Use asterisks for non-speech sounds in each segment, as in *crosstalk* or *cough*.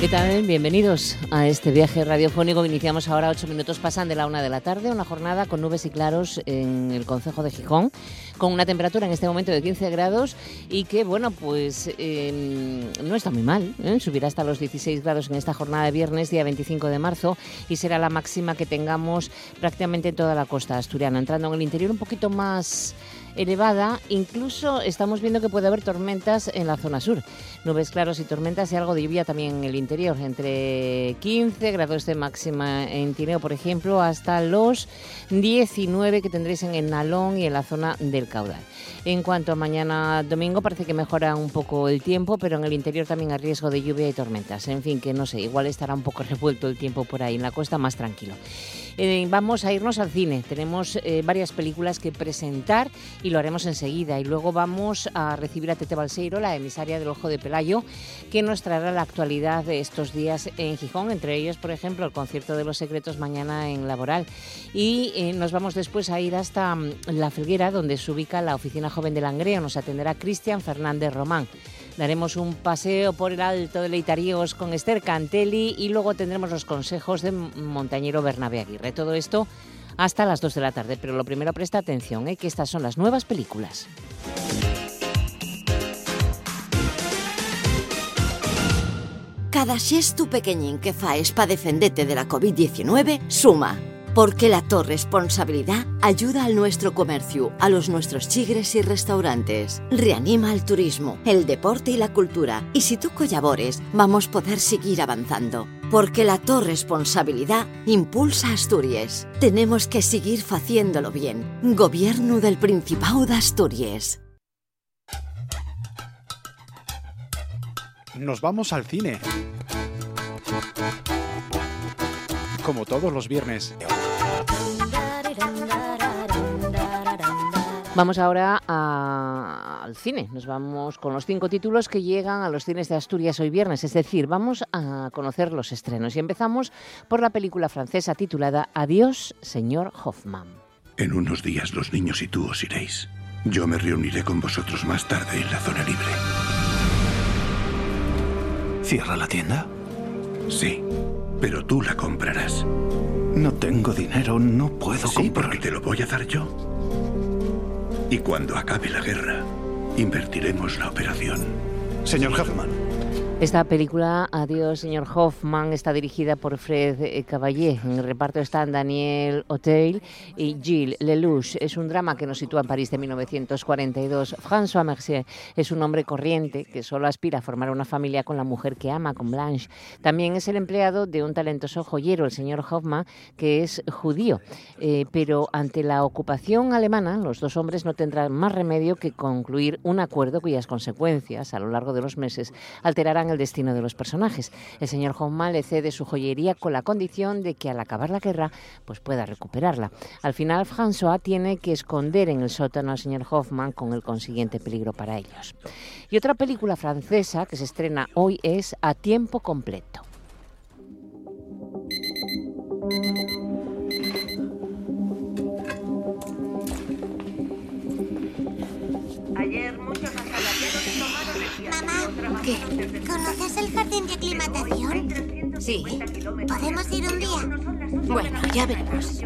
¿Qué tal? Bienvenidos a este viaje radiofónico. Iniciamos ahora, ocho minutos pasan de la una de la tarde, una jornada con nubes y claros en el Concejo de Gijón, con una temperatura en este momento de 15 grados y que, bueno, pues em, no está muy mal. ¿eh? Subirá hasta los 16 grados en esta jornada de viernes, día 25 de marzo, y será la máxima que tengamos prácticamente en toda la costa asturiana, entrando en el interior un poquito más elevada. Incluso estamos viendo que puede haber tormentas en la zona sur. Nubes claros y tormentas y algo de lluvia también en el interior. Entre 15 grados de máxima en Tineo, por ejemplo, hasta los 19 que tendréis en el Nalón y en la zona del caudal. En cuanto a mañana domingo, parece que mejora un poco el tiempo, pero en el interior también hay riesgo de lluvia y tormentas. En fin, que no sé, igual estará un poco *laughs* revuelto el tiempo por ahí. En la costa más tranquilo. Eh, vamos a irnos al cine. Tenemos eh, varias películas que presentar y lo haremos enseguida. Y luego vamos a recibir a Tete Balseiro, la emisaria del Ojo de Pelayo, que nos traerá la actualidad de estos días en Gijón, entre ellos, por ejemplo, el concierto de los secretos mañana en Laboral. Y eh, nos vamos después a ir hasta mm, La Felguera, donde se ubica la Oficina Joven del Langreo. Nos atenderá Cristian Fernández Román. Daremos un paseo por el Alto de Leitaríos con Esther Cantelli y luego tendremos los consejos de montañero Bernabé Aguirre. Todo esto hasta las 2 de la tarde, pero lo primero presta atención, ¿eh? que estas son las nuevas películas. Cada xesto pequeñín que faes para defenderte de la COVID-19 suma. Porque la responsabilidad ayuda al nuestro comercio, a los nuestros chigres y restaurantes. Reanima el turismo, el deporte y la cultura. Y si tú colabores, vamos a poder seguir avanzando. Porque la responsabilidad impulsa Asturias. Tenemos que seguir haciéndolo bien. Gobierno del Principado de Asturias. Nos vamos al cine. Como todos los viernes. Vamos ahora al cine. Nos vamos con los cinco títulos que llegan a los cines de Asturias hoy viernes. Es decir, vamos a conocer los estrenos. Y empezamos por la película francesa titulada Adiós, señor Hoffman. En unos días los niños y tú os iréis. Yo me reuniré con vosotros más tarde en la zona libre. ¿Cierra la tienda? Sí, pero tú la comprarás. No tengo dinero, no puedo sí, comprar. porque te lo voy a dar yo. Y cuando acabe la guerra, invertiremos la operación. Señor Hoffman. Esta película, Adiós, señor Hoffman, está dirigida por Fred eh, Caballé. En el reparto están Daniel Hotel y Gilles Lelouch. Es un drama que nos sitúa en París de 1942. François Mercier es un hombre corriente que solo aspira a formar una familia con la mujer que ama, con Blanche. También es el empleado de un talentoso joyero, el señor Hoffman, que es judío. Eh, pero ante la ocupación alemana, los dos hombres no tendrán más remedio que concluir un acuerdo cuyas consecuencias, a lo largo de los meses, alterarán el destino de los personajes. El señor Hoffman le cede su joyería con la condición de que al acabar la guerra pues pueda recuperarla. Al final, François tiene que esconder en el sótano al señor Hoffman con el consiguiente peligro para ellos. Y otra película francesa que se estrena hoy es A tiempo completo. Ayer ¿Conoces el jardín de aclimatación? Sí. ¿Podemos ir un día? Bueno, ya veremos.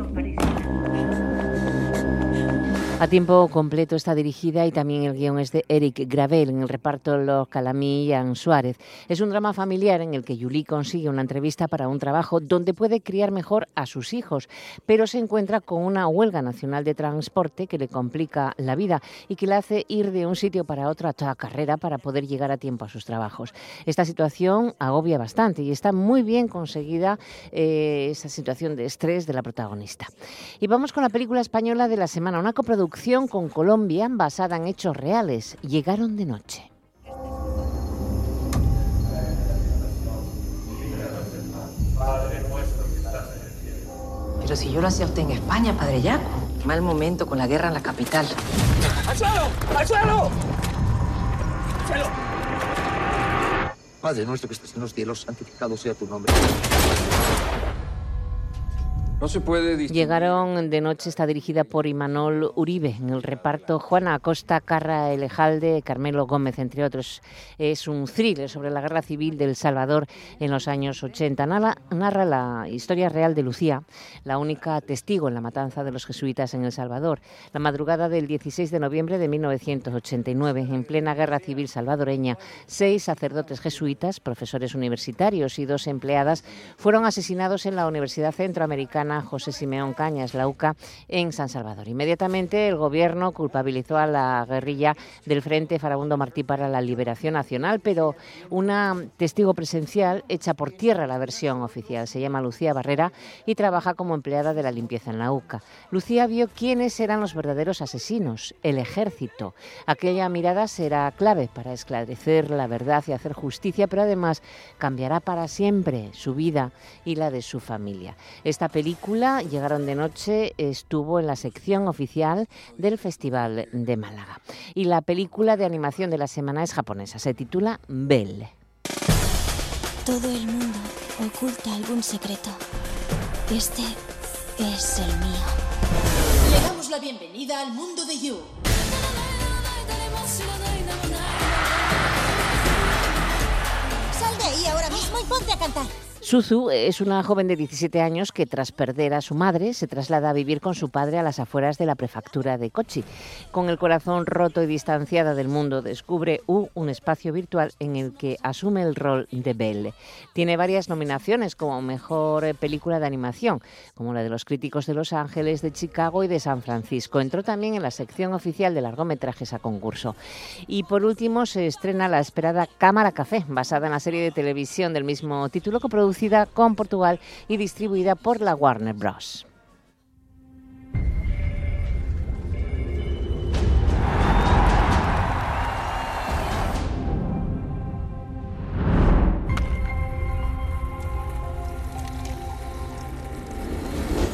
A tiempo completo está dirigida y también el guion es de Eric Gravel, en el reparto los Calamí y Ann Suárez. Es un drama familiar en el que Julie consigue una entrevista para un trabajo donde puede criar mejor a sus hijos, pero se encuentra con una huelga nacional de transporte que le complica la vida y que le hace ir de un sitio para otro a toda carrera para poder llegar a tiempo a sus trabajos. Esta situación agobia bastante y está muy bien conseguida eh, esa situación de estrés de la protagonista. Y vamos con la película española de la semana, una coproducción con Colombia basada en hechos reales. Llegaron de noche. Pero si yo lo acerté en España, padre Yaco. Mal momento con la guerra en la capital. ¡Al suelo! ¡Al suelo! ¡Al suelo! Padre nuestro que estás en los cielos, santificado sea tu nombre. No se puede. Llegaron de noche, está dirigida por Imanol Uribe. En el reparto, Juana Acosta, Carra Elejalde, Carmelo Gómez, entre otros. Es un thriller sobre la guerra civil del Salvador en los años 80. Narra, narra la historia real de Lucía, la única testigo en la matanza de los jesuitas en El Salvador. La madrugada del 16 de noviembre de 1989, en plena guerra civil salvadoreña, seis sacerdotes jesuitas, profesores universitarios y dos empleadas fueron asesinados en la Universidad Centroamericana José Simeón Cañas, la UCA, en San Salvador. Inmediatamente el gobierno culpabilizó a la guerrilla del Frente Farabundo Martí para la Liberación Nacional, pero una testigo presencial echa por tierra la versión oficial. Se llama Lucía Barrera y trabaja como empleada de la limpieza en la UCA. Lucía vio quiénes eran los verdaderos asesinos, el ejército. Aquella mirada será clave para esclarecer la verdad y hacer justicia, pero además cambiará para siempre su vida y la de su familia. Esta película Llegaron de noche estuvo en la sección oficial del Festival de Málaga. Y la película de animación de la semana es japonesa, se titula Belle. Todo el mundo oculta algún secreto. Este es el mío. Le damos la bienvenida al mundo de You. Sal de ahí ahora mismo y ponte a cantar. Suzu es una joven de 17 años que tras perder a su madre se traslada a vivir con su padre a las afueras de la prefectura de Kochi. Con el corazón roto y distanciada del mundo, descubre un espacio virtual en el que asume el rol de Belle. Tiene varias nominaciones como mejor película de animación, como la de los críticos de Los Ángeles, de Chicago y de San Francisco. Entró también en la sección oficial de largometrajes a concurso. Y por último se estrena la esperada Cámara Café, basada en la serie de televisión del mismo título que produce producida con Portugal y distribuida por la Warner Bros.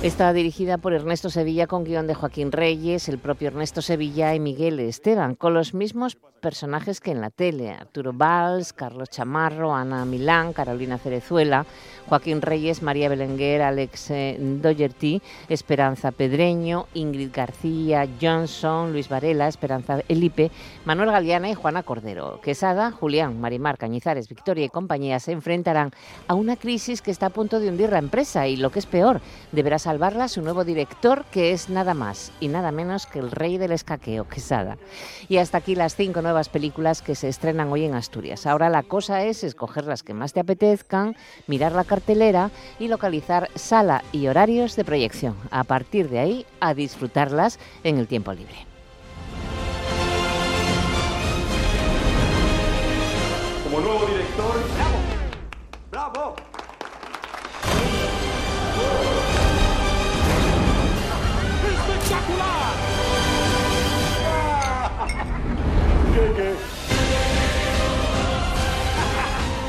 Está dirigida por Ernesto Sevilla con guion de Joaquín Reyes, el propio Ernesto Sevilla y Miguel Esteban, con los mismos personajes que en la tele. Arturo Valls, Carlos Chamarro, Ana Milán, Carolina Cerezuela, Joaquín Reyes, María Belenguer, Alex eh, Doyerty, Esperanza Pedreño, Ingrid García, Johnson, Luis Varela, Esperanza Elipe, Manuel Galeana y Juana Cordero. Quesada, Julián, Marimar, Cañizares, Victoria y compañía se enfrentarán a una crisis que está a punto de hundir la empresa y, lo que es peor, deberá salvarla su nuevo director, que es nada más y nada menos que el rey del escaqueo, Quesada. Y hasta aquí las cinco nuevas películas que se estrenan hoy en Asturias. Ahora la cosa es escoger las que más te apetezcan, mirar la cartelera y localizar sala y horarios de proyección. A partir de ahí, a disfrutarlas en el tiempo libre. Como nuevo director, ¡bravo! ¡Bravo!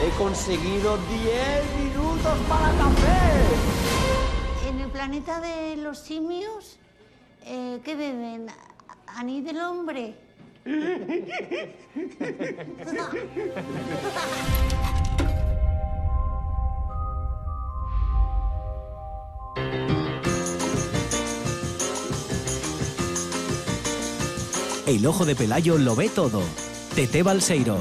He conseguido 10 minutos para café. En el planeta de los simios, eh, ¿qué beben? ¿Anís del hombre? El ojo de Pelayo lo ve todo. Tete Balseiro.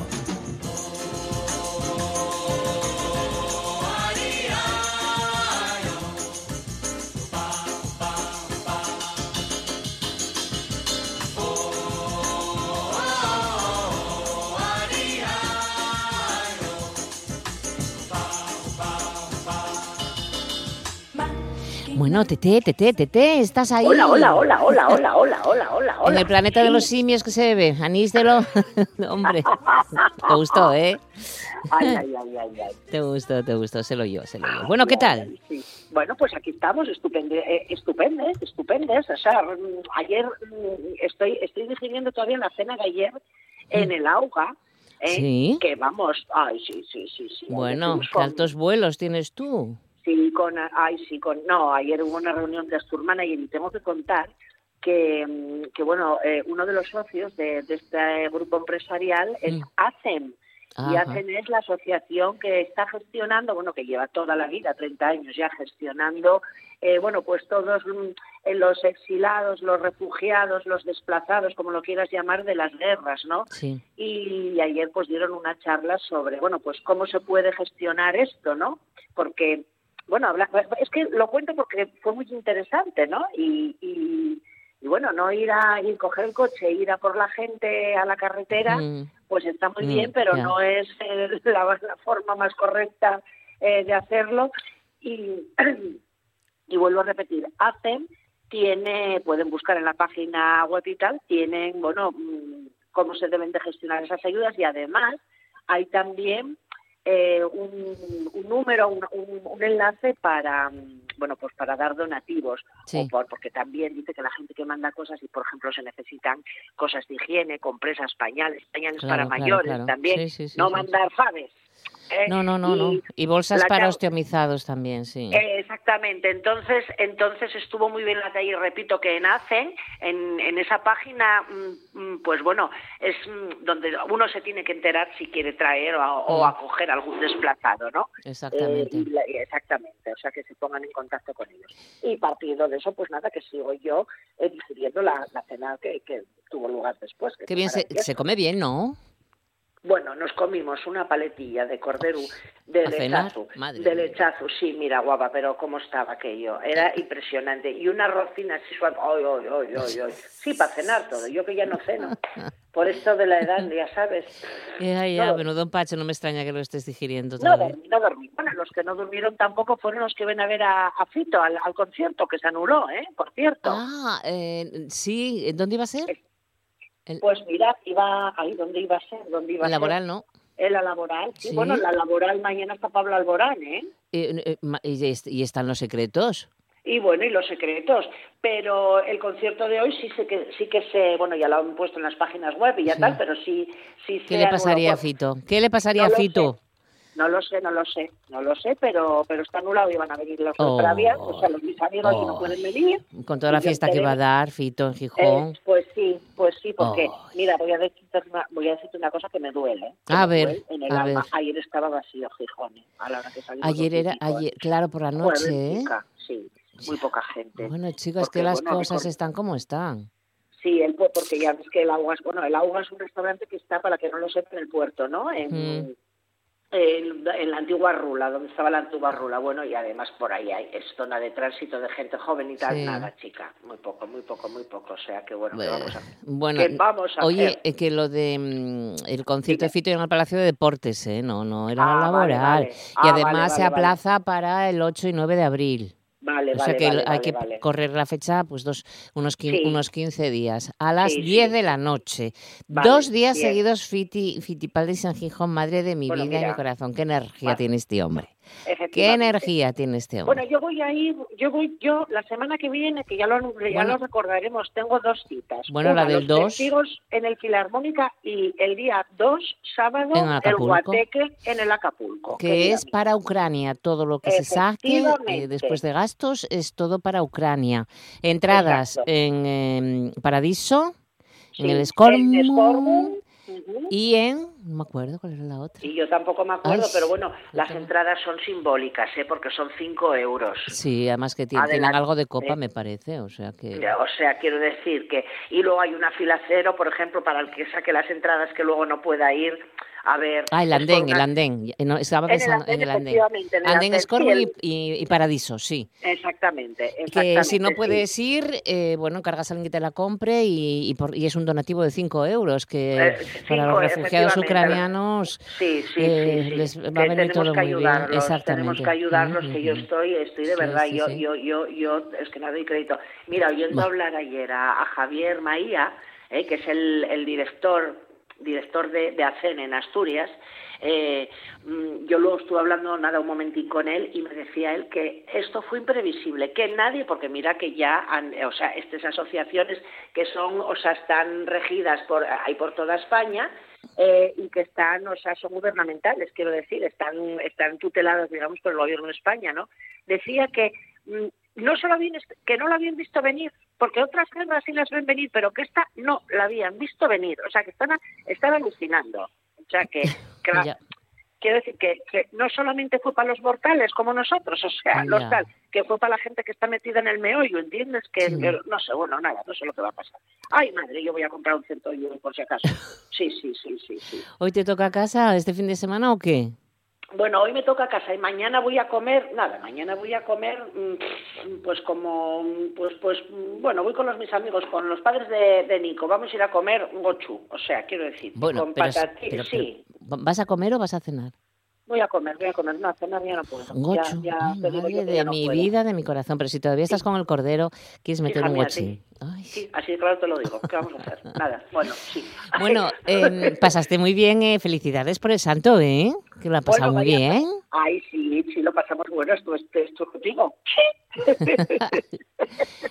Bueno, Tete, Tete, Tete, estás ahí. Hola, hola, hola, hola, hola, hola, hola, hola, En el planeta de los simios que se bebe, anís de lo... *laughs* Hombre, te gustó, ¿eh? Ay, ay, ay, ay, ay. *laughs* Te gustó, te gustó, se lo yo, se lo yo. Bueno, ¿qué tal? Sí. Bueno, pues aquí estamos, estupende, eh, estupendes, estupendes. O sea, mm, ayer mm, estoy estoy digiriendo todavía la cena de ayer en el AUGA. eh, Sí. Que vamos, ay, sí, sí, sí, sí. Bueno, Fuimos ¿qué con- altos vuelos tienes tú? Sí, con, ay, sí, con, no, ayer hubo una reunión de Asturman y tengo que contar que, mm, que bueno, eh, uno de los socios de, de este grupo empresarial es ACEM. Y. ACEN es la asociación que está gestionando, bueno, que lleva toda la vida, 30 años ya gestionando, eh, bueno, pues todos mm, eh, los exilados, los refugiados, los desplazados, como lo quieras llamar, de las guerras, ¿no? Sí. y ayer pues dieron una charla sobre bueno pues cómo se puede gestionar esto no porque bueno habla- es que lo cuento porque fue muy interesante no y, y, y, bueno no ir a ir coger el coche ir a por la gente a la carretera Mm. pues está muy Mm, bien pero no es eh, *laughs* la, la forma más correcta eh, de hacerlo. Y *clears throat* y vuelvo a repetir, hacen, tiene, pueden buscar en la página web y tal, tienen, bueno, mm, cómo se deben de gestionar esas ayudas y además hay también eh, un, un número, un, un- un enlace para, mm, bueno, pues para dar donativos, Sí. o por- porque también dice que la gente que manda cosas y, por ejemplo, se necesitan cosas de higiene, compresas, pañales, pañales Claro, para claro, mayores claro. también, Sí, sí, sí, no mandar faves. ¿Eh? No, no, no, no. Y Y bolsas para osteomizados también, sí. eh, exactamente, entonces entonces estuvo muy bien la talla y repito que en en, en esa página, mm, mm, pues bueno, es mm, donde uno se tiene que enterar si quiere traer o, a- o acoger algún desplazado, ¿no? Exactamente. Eh, y la- y exactamente, o sea que se pongan en contacto con ellos. Y partiendo de eso, pues nada, que sigo yo digiriendo la, la cena que, que tuvo lugar después. que Qué bien, se, se come bien, ¿no? Bueno, nos comimos una paletilla de cordero de lechazo. Madre De lechazo, sí, mira, guapa, pero cómo estaba aquello. Era impresionante. Y una rocina así suave. Ay, ay, ay, ay, ay. Sí, para cenar todo. Yo que ya no ceno. *laughs* Por esto de la edad, ya sabes. *laughs* Ya, ya, No, menudo empacho, no me extraña que lo estés digiriendo No dormí, no dormí. Bueno, los que no durmieron tampoco fueron los que ven a ver a, a Fito al, al concierto, que se anuló, ¿eh? Por cierto. Ah, eh, sí, ¿dónde iba a ser? Pues mirad, iba ahí, ¿dónde iba a ser? ¿Dónde iba a laboral, ser? ¿no? En la laboral, sí. Sí. Bueno, la laboral mañana está Pablo Alborán, ¿eh? Eh, eh, ma- y, est- y están los secretos. Y bueno, y los secretos. Pero el concierto de hoy sí sé que sí que se, bueno, ya lo han puesto en las páginas web y ya Sí. tal, pero sí sí ¿Qué se le pasaría a Fito? ¿Qué le pasaría No a Fito? No lo sé, no lo sé, no lo sé, pero pero está anulado y van a venir los Oh. Pravia, o sea, los mis amigos que no Oh. pueden venir. Con toda la fiesta que va a dar Fito en Eh, Gijón. pues sí, pues sí, porque Oh. mira, voy a decirte una, voy a decirte una cosa que me duele. que A me ver, duele en el a alma. ver. Ayer estaba vacío Gijón, ¿eh? a la hora que salimos. Ayer era, ayer, claro, por la noche, ¿eh? chica, sí, muy poca gente. Bueno, chicos, Porque, que las bueno, cosas están como están. Sí, el porque ya ves que el Agua es, bueno, el Agua es un restaurante que está, para que no lo sepa, en el puerto, ¿no? En, Mm. En, en la antigua Rula, donde estaba la antigua Rula. Bueno, y además por ahí hay, es zona de tránsito de gente joven y tal. Sí. Nada, chica, muy poco, muy poco, muy poco. O sea que bueno, ¿qué Eh, vamos a? Bueno, ¿Qué vamos a oye, hacer? que lo de mm, el concierto de Fito en el Palacio de Deportes, ¿eh? No, no era Ah, laboral. vale. Y Ah, además vale, se aplaza para el 8 y 9 de abril. Vale, o sea que vale, hay vale, que correr la fecha pues dos, unos, Sí. unos 15 días. A las Sí, 10 sí. de la noche. Dos días bien. seguidos Fiti, Fitipaldi San Gijón, madre de mi Bueno, vida y mi corazón. Qué energía tiene este hombre. Qué energía tiene este hombre. Bueno, yo voy a ir, yo voy, yo la semana que viene, que ya lo, ya Bueno. lo recordaremos, tengo dos citas. Bueno, la del los 2. testigos en el Filarmónica y el día 2, sábado, En el. Guateque en el Acapulco. que es para Ucrania. Todo lo que se saque eh, después de gastos es todo para Ucrania. Entradas Exacto. en em, Paradiso, en el Scormum Ujú. y en... No me acuerdo cuál era la otra. Y yo tampoco me acuerdo, Ay, pero bueno, las tengo- entradas son simbólicas, ¿eh? porque son 5 euros. Sí, además que tienen, tienen algo de copa, me parece. O sea que... O sea, quiero decir que... Y luego hay una fila cero, por ejemplo, para el que saque las entradas que luego no pueda ir a ver... Ah, el es andén, el andén. Ya- No, estaba pensando en el andén. efectivamente, en el Andén, andén, el- y, Paradiso, sí. Exactamente, Que si no sí. puedes ir, eh, bueno, cargas a alguien que te la compre y, y, por- y es un donativo de 5 euros, que Eh, para los refugiados ucranianos Sí, sí, eh, les va a venir tenemos todo que muy bien. Exactamente. Tenemos que ayudarlos, que yo estoy, estoy de verdad, yo, yo, yo, yo, es que no doy crédito. Mira, oyendo Bueno. hablar ayer a, a Javier Maía, eh, que es el, el director, director de, de ACEN en Asturias, eh, mm, yo luego estuve hablando nada un momentín con él y me decía él que esto fue imprevisible, que nadie, porque mira que ya, han, o sea, estas asociaciones que son, o sea, están regidas por, ahí por toda España, eh, y que están, o sea, son gubernamentales, quiero decir, están, están tuteladas, digamos, por el gobierno de España, ¿no? Decía que mm, no solo habían, que no la habían visto venir, porque otras guerras sí las ven venir, pero que esta no la habían visto venir, o sea, que están, a- están alucinando. O sea, que, *laughs* que la- quiero decir que, que no solamente fue para los mortales como nosotros, o sea, los tal, que fue para la gente que está metida en el meollo, ¿entiendes? Que, Sí. no sé, bueno, nada, no sé lo que va a pasar. Ay, madre, yo voy a comprar un centollo por si acaso. *laughs* Sí, sí, sí, sí, sí. ¿Hoy te toca casa este fin de semana o qué? Bueno, hoy me toca casa y mañana voy a comer, nada, mañana voy a comer, mm, pues como, pues, pues, bueno, voy con los mis amigos, con los padres de, de Nico, vamos a ir a comer gochu, o sea, quiero decir, Bueno, con pero, patati- pero- sí, pero, ¿vas a comer o vas a cenar? voy a comer, voy a comer, no, a cenar ya no puedo, Gochu, ya, ya ay, madre yo de ya no mi puedo. vida, de mi corazón. Pero si todavía estás con el cordero, quieres meter un gochín. sí. Sí, así claro te lo digo, ¿qué vamos a hacer? *laughs* Nada, bueno, sí. Bueno, em, *laughs* pasaste muy bien, eh, felicidades por el santo, ¿eh? Que lo ha pasado Bueno, muy vaya, bien. Ay, sí, sí, lo pasamos bueno, esto, esto, esto contigo. *laughs*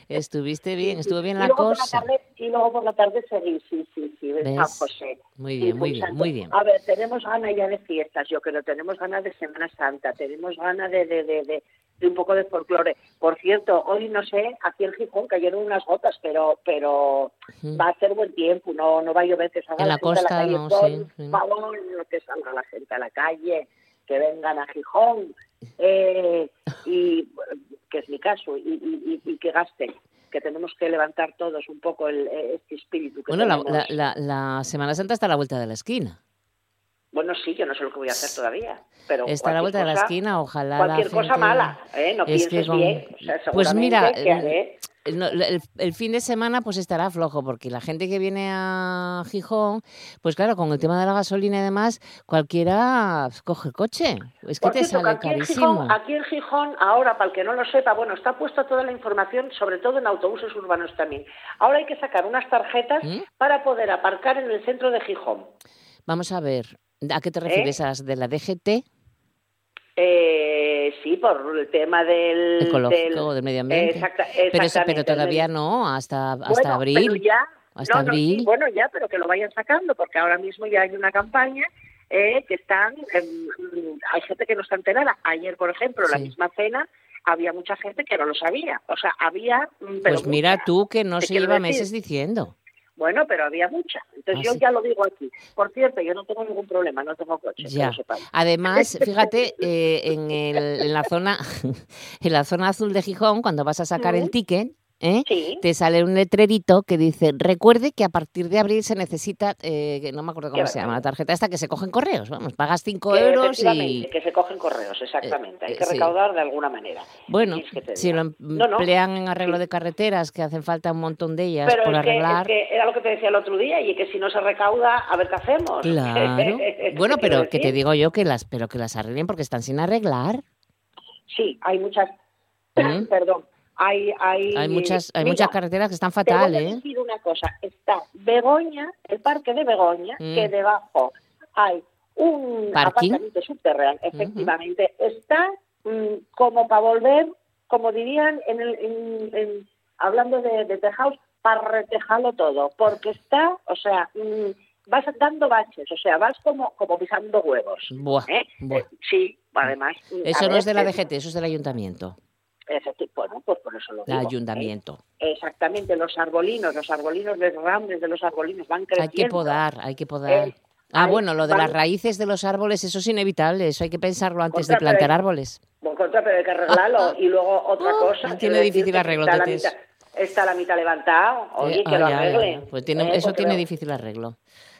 Estuviste bien, estuvo bien y, la por la cosa. tarde, y luego por la tarde seguí, sí, sí, sí, ¿Ves? San José. Muy Sí, bien, muy fue bien, muy bien. A ver, tenemos ganas ya de fiestas, yo creo, tenemos ganas de Semana Santa, tenemos ganas de, de, de, de, de un poco de folclore. Por cierto, hoy no sé, aquí en Gijón cayeron unas gotas, pero pero va a ser buen tiempo, no no va a llover, que salga En la gente a la costa, calle. no, por sí, sí. favor, que salga la gente a la calle, que vengan a Gijón, eh, y que es mi caso, y, y, y- y que gasten, que tenemos que levantar todos un poco el, este espíritu que Bueno, la, la, la, la Semana Santa está a la vuelta de la esquina. Bueno, sí, yo no sé lo que voy a hacer todavía, pero Está a la vuelta de la esquina, ojalá la Cualquier cosa mala, ¿eh? No Es que pienses con- bien. O sea, Pues mira, haré- el, no, el- el fin de semana pues estará flojo, porque la gente que viene a Gijón, pues claro, con el tema de la gasolina y demás, cualquiera coge el coche. Es que Por te cierto, sale aquí en, carísimo. Gijón, aquí en Gijón, ahora, para el que no lo sepa, bueno, está puesta toda la información, sobre todo en autobuses urbanos también. Ahora hay que sacar unas tarjetas ¿Mm? para poder aparcar en el centro de Gijón. Vamos a ver, ¿a qué te ¿Eh? refieres? ¿A las ¿De la DGT? Eh, sí, por el tema del... Ecológico, del medio ambiente. Exacta- Pero, eso- pero todavía no, hasta, hasta Bueno, abril. pero ya, hasta no, no, abril. sí, bueno, ya, pero que lo vayan sacando, porque ahora mismo ya hay una campaña eh, que están, em, hay gente que no está enterada. Ayer, por ejemplo, la Sí. misma cena, había mucha gente que no lo sabía. O sea, había, mm, pero Pues mira mucha. tú que no se lleva meses diciendo. Bueno, pero había mucha. Entonces Ah, yo ya lo digo aquí. Por cierto, yo no tengo ningún problema, no tengo coche, Ya. Además, fíjate, eh, en, el- en la zona *laughs* en la zona azul de Gijón, cuando vas a sacar el ticket, ¿eh? te sale un letrerito que dice, recuerde que a partir de abril se necesita, eh, que no me acuerdo cómo se llama, la tarjeta esta que se cogen correos, vamos, pagas 5 Que euros y... que se cogen correos, exactamente. Hay eh, que sí. recaudar de alguna manera. Bueno, ¿Qué quieres que si lo No, no. emplean en arreglo de carreteras, que hacen falta un montón de ellas Pero por es que, arreglar... es que era lo que te decía el otro día, y que si no se recauda, a ver qué hacemos. *laughs* Claro. Bueno, pero que te digo yo que las, pero que las arreglen porque están sin arreglar. Sí, hay muchas. ¿Mm? *clears throat* Perdón. Hay, hay, Hay muchas, hay mira, muchas carreteras que están Te voy fatal, a ¿eh? decir una cosa. Está Begoña, el parque de Begoña, Mm. que debajo hay un ¿Parking? aparcamiento subterráneo. Efectivamente, está mm, como para volver, como dirían en el, en- en- hablando de, de tejados, para retejarlo todo, porque está, o sea, mm, vas dando baches, o sea, vas como, como pisando huevos. Buah, ¿eh? buah. Sí, además. Eso no es de la DGT, eso es del ayuntamiento. Bueno, pues por eso lo digo. ayuntamiento. ¿eh? Exactamente, los arbolinos, los arbolinos, los rambres de los arbolinos van creciendo. Hay que podar, hay que podar. Eh, ah, hay- bueno, lo de van- las raíces de los árboles, eso es inevitable, eso hay que pensarlo antes de Contra, pero- plantar árboles. Bueno, contra, pero hay que arreglarlo. *laughs* Y luego otra cosa. tiene difícil arreglo, Está la, mitad, está la mitad levantado. Oye, Eh, que ah, lo ya, arreglen. Pues tiene, ¿eh? eso tiene difícil arreglo.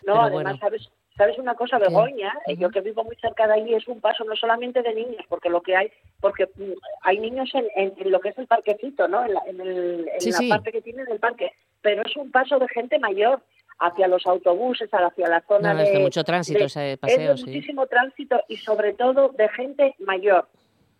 No, Pero además, bueno. ¿sabes? ¿Sabes una cosa, Begoña? Eh, Yo que vivo muy cerca de allí es un paso no solamente de niños, porque lo que hay, porque mm, hay niños en, en- en lo que es el parquecito, ¿no? En la, en el- en Sí, la sí. parte que tiene del parque, pero es un paso de gente mayor hacia los autobuses, hacia la zona No, de... es de mucho tránsito de- ese paseo, es sí. de muchísimo tránsito y sobre todo de gente mayor.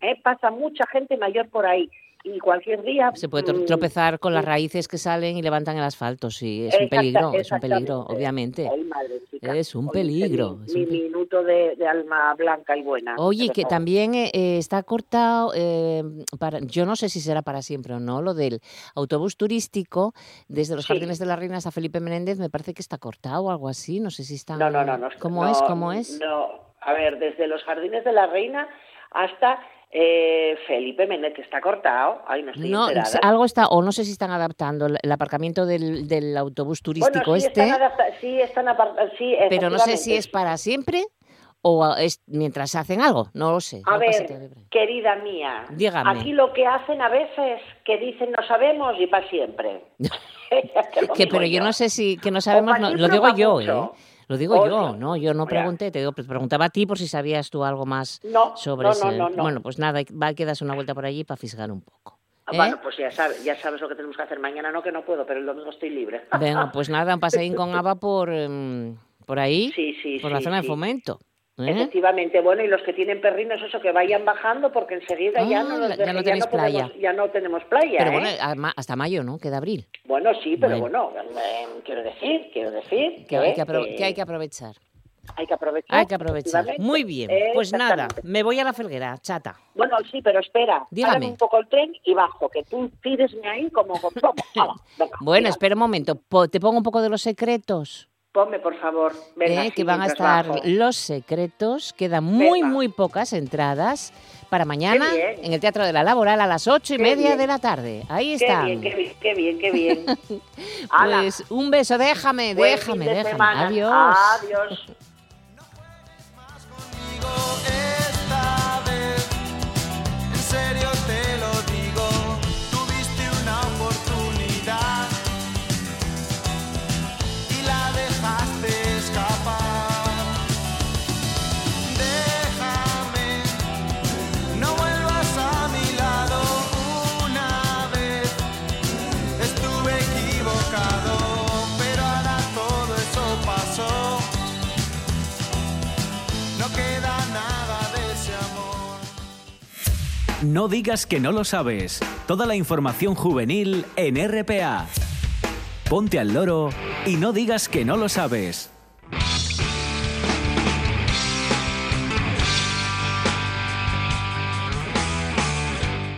¿eh? Pasa mucha gente mayor por ahí y cualquier día... Se puede mm, tropezar con las raíces que salen y levantan el asfalto, sí, es un peligro, es un peligro, obviamente. Ay, madre chica. Es un peligro. Mi, es mi un minuto de, de alma blanca y buena. Oye, que favor. también eh, eh, está cortado, eh, para, yo no sé si será para siempre o no, lo del autobús turístico desde los Sí. Jardines de las Reinas a Felipe Menéndez, me parece que está cortado o algo así, no sé si está... No, no, no. no ¿Cómo no, es? ¿Cómo es? No, a ver, desde los Jardines de la Reina hasta eh, Felipe Menéndez, está cortado. Ay, no estoy No, enterada. algo está, o no sé si están adaptando el, el aparcamiento del, del autobús turístico bueno, sí este, están, sí, están sí, pero no sé si es para siempre o es mientras hacen algo, no lo sé. A no ver, querida mía, Dígame. aquí lo que hacen a veces que dicen no sabemos y para siempre. *laughs* *laughs* Que, pero yo yo. no sé si que no sabemos, no, lo digo yo, mucho. ¿eh? Lo digo Oye, yo, no, yo no mira. pregunté, te digo, te preguntaba a ti por si sabías tú algo más No, sobre no, ese. no, no, no. Bueno, pues nada, va que das una vuelta por allí para fisgar un poco. Ah, ¿eh? Bueno, pues ya sabes, ya sabes lo que tenemos que hacer mañana, no que no puedo, pero el domingo estoy libre. Venga, pues nada, un *laughs* paseín con Ava por, em, por ahí, Sí, sí, por la zona sí. de fomento. ¿Eh? Efectivamente, bueno, y los que tienen perrinos, eso, que vayan bajando, porque enseguida ya Ah, no nos ya dejan- no tenéis podemos- playa. ya no tenemos playa, Pero ¿eh? bueno, ma- hasta mayo, ¿no? Queda abril. Bueno, sí, pero Bueno. bueno, eh, quiero decir, quiero decir Que hay que, apro- que hay que aprovechar. hay que aprovechar. Hay que aprovechar. Muy bien. Eh, Pues nada, me voy a la felguera, chata. Bueno, sí, pero espera, Dígame. un poco el tren y bajo, que tú pídesme ahí como... *laughs* venga, Bueno, espera un momento. te pongo un poco de los secretos. Ponme, por favor. Venga, ¿eh? que van a estar bajo. los secretos. Quedan muy, Venga. muy pocas entradas para mañana Qué en el Teatro de la Laboral a las ocho y Qué media bien. de la tarde. Ahí Qué están. bien, qué bien, qué bien, qué bien. *laughs* Pues un beso, déjame, buen déjame, déjame. semana. Adiós. Adiós. No digas que no lo sabes. Toda la información juvenil en RPA. Ponte al loro y no digas que no lo sabes.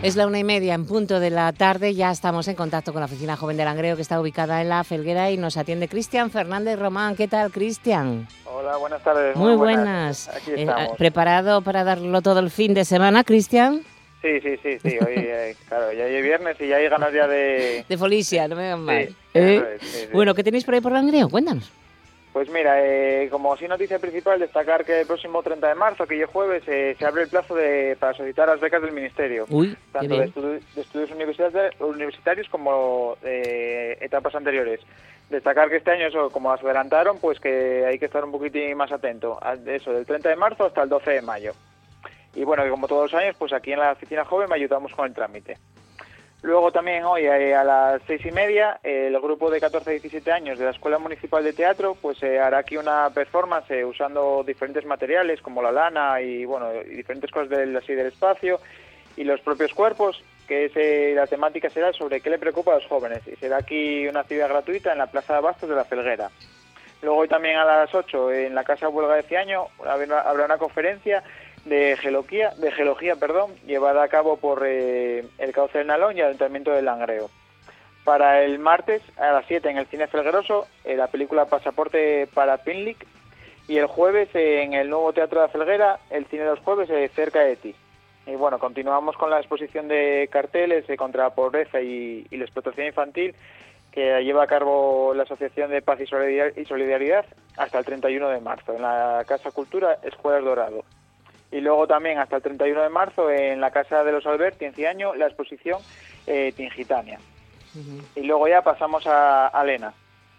Es la una y media en punto de la tarde. Ya estamos en contacto con la oficina joven de Langreo que está ubicada en la Felguera y nos atiende Cristian Fernández Román. ¿Qué tal, Cristian? Hola, buenas tardes. Muy buenas. Aquí Eh, estamos. ¿Preparado para darlo todo el fin de semana, Cristian? Sí, sí, sí, sí. Hoy, *laughs* eh, claro, ya es viernes y ya hay ganas ya de... De Folicia, no me hagan mal. Sí, ¿Eh? sí, sí. Bueno, ¿qué tenéis por ahí por Langreo? Cuéntanos. Pues mira, eh, como sí noticia principal, destacar que el próximo 30 de marzo, que ya es jueves, eh, se abre el plazo de, para solicitar las becas del Ministerio. Uy, tanto de, estu- de estudios universitarios, como de etapas anteriores. Destacar que este año, eso, como adelantaron, pues que hay que estar un poquitín más atento. a Eso, del 30 de marzo hasta el 12 de mayo. Y bueno, como todos los años, pues aquí en la oficina joven me ayudamos con el trámite. Luego también hoy eh, a las seis y media el grupo de 14 a 17 años de la Escuela Municipal de Teatro pues eh, hará aquí una performance eh, usando diferentes materiales como la lana y bueno y diferentes cosas del, así del espacio y los propios cuerpos que es, eh, la temática será sobre qué le preocupa a los jóvenes y será aquí una actividad gratuita en la Plaza de Abastos de la Felguera. Luego hoy también a las 8 en la Casa Huelga de Ciaño habrá una conferencia de geología, de geología perdón, llevada a cabo por eh, el Cauce del Nalón y el Ayuntamiento de Langreo. Para el martes a las 7 en el Cine Felgueroso, eh, la película Pasaporte para Pinlic y el jueves eh, en el nuevo Teatro de la Felguera, el Cine de los Jueves, eh, cerca de ti. Y bueno, continuamos con la exposición de carteles contra la pobreza y, la explotación infantil que lleva a cabo la Asociación de Paz y Solidaridad hasta el 31 de marzo en la Casa Cultura Escuelas Dorado. Y luego también hasta el 31 de marzo en la Casa de los Alberti en Ciaño la exposición eh, Tingitania. Y luego ya pasamos a, a Lena.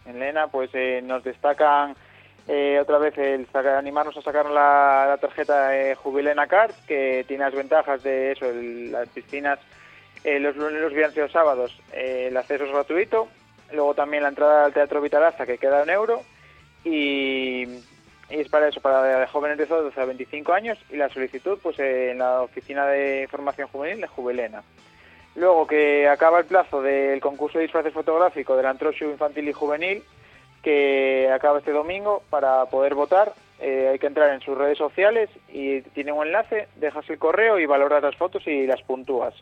En Lena pues eh, nos destacan eh, otra vez el saca- animarnos a sacar la, la tarjeta eh, Jubilena Card que tiene las ventajas de eso, el- las piscinas eh, los lunes, los viernes y los sábados el acceso es gratuito, luego también la entrada al Teatro Vitalaza que queda un euro y, y es para eso, para jóvenes de 12 a 25 años y la solicitud pues en la oficina de formación juvenil de Jubilena. Luego que acaba el plazo del concurso de disfraces fotográfico del Antrosio Infantil y Juvenil, que acaba este domingo para poder votar. eh, hay que entrar en sus redes sociales y tiene un enlace, dejas el correo y valoras las fotos y las puntúas.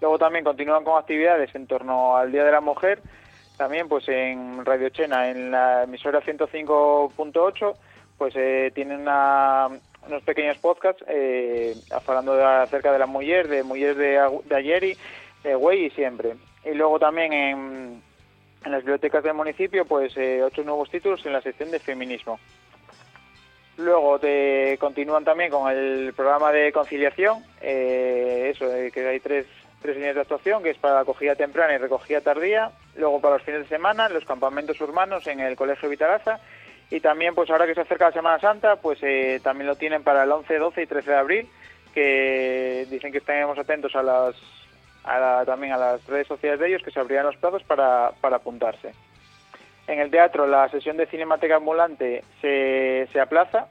Luego también continúan con actividades en torno al Día de la Mujer, también pues en Radio Chena, en la emisora 105.8, pues eh, tienen una- unos pequeños podcasts eh, hablando de- acerca de la mujer, de mujeres de, de ayer y de güey y siempre. Y luego también en, en las bibliotecas del municipio, pues eh, ocho nuevos títulos en la sección de feminismo. Luego te continúan también con el programa de conciliación, eh, eso, eh, que hay tres, tres líneas de actuación, que es para la acogida temprana y recogida tardía, luego para los fines de semana, los campamentos urbanos en el Colegio Vitalaza, y también, pues ahora que se acerca la Semana Santa, pues eh, también lo tienen para el 11, 12 y 13 de abril, que dicen que estemos atentos a las, a la- también a las redes sociales de ellos, que se abrirán los plazos para, para apuntarse. En el teatro la sesión de Cinemateca Ambulante se, se aplaza.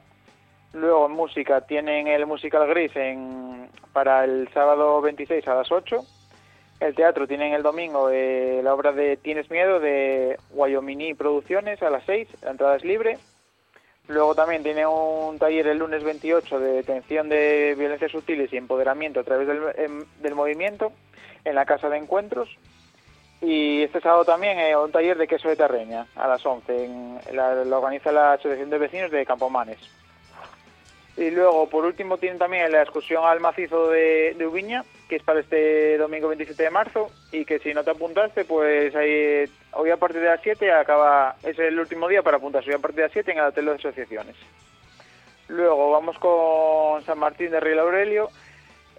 Luego en música tienen el musical gris en, para el sábado 26 a las 8. El teatro tienen el domingo eh, la obra de Tienes Miedo de Wyoming Producciones a las 6. La entrada es libre. Luego también tiene un taller el lunes 28 de detención de violencias sutiles y empoderamiento a través del, em, del movimiento en la Casa de Encuentros. Y este sábado también eh, un taller de queso de Terreña a las 11. En, la, lo organiza la Asociación de Vecinos de Campomanes. Y luego, por último, tienen también la excursión al macizo de, de Ubiña, que es para este domingo 27 de marzo. Y que si no te apuntaste, pues ahí, hoy a partir de las 7 acaba, es el último día para apuntarse. Hoy a partir de las 7 en el Hotel de Asociaciones. Luego vamos con San Martín de Río Aurelio.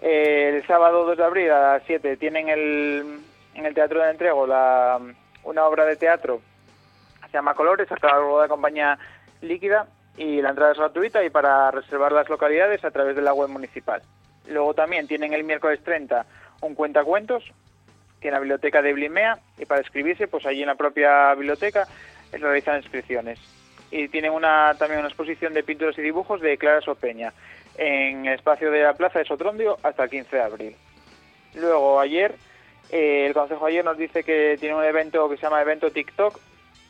El sábado 2 de abril a las 7 tienen el, en el Teatro de Entrego la, una obra de teatro se llama Colores, a cargo de la compañía líquida y la entrada es gratuita y para reservar las localidades a través de la web municipal. Luego también tienen el miércoles 30 un cuentacuentos que en la biblioteca de Blimea y para escribirse pues allí en la propia biblioteca eh, realizan inscripciones. Y tienen una, también una exposición de pinturas y dibujos de Clara Sopeña en el espacio de la Plaza de Sotrondio hasta el 15 de abril. Luego ayer, eh, el Consejo ayer nos dice que tiene un evento que se llama Evento TikTok,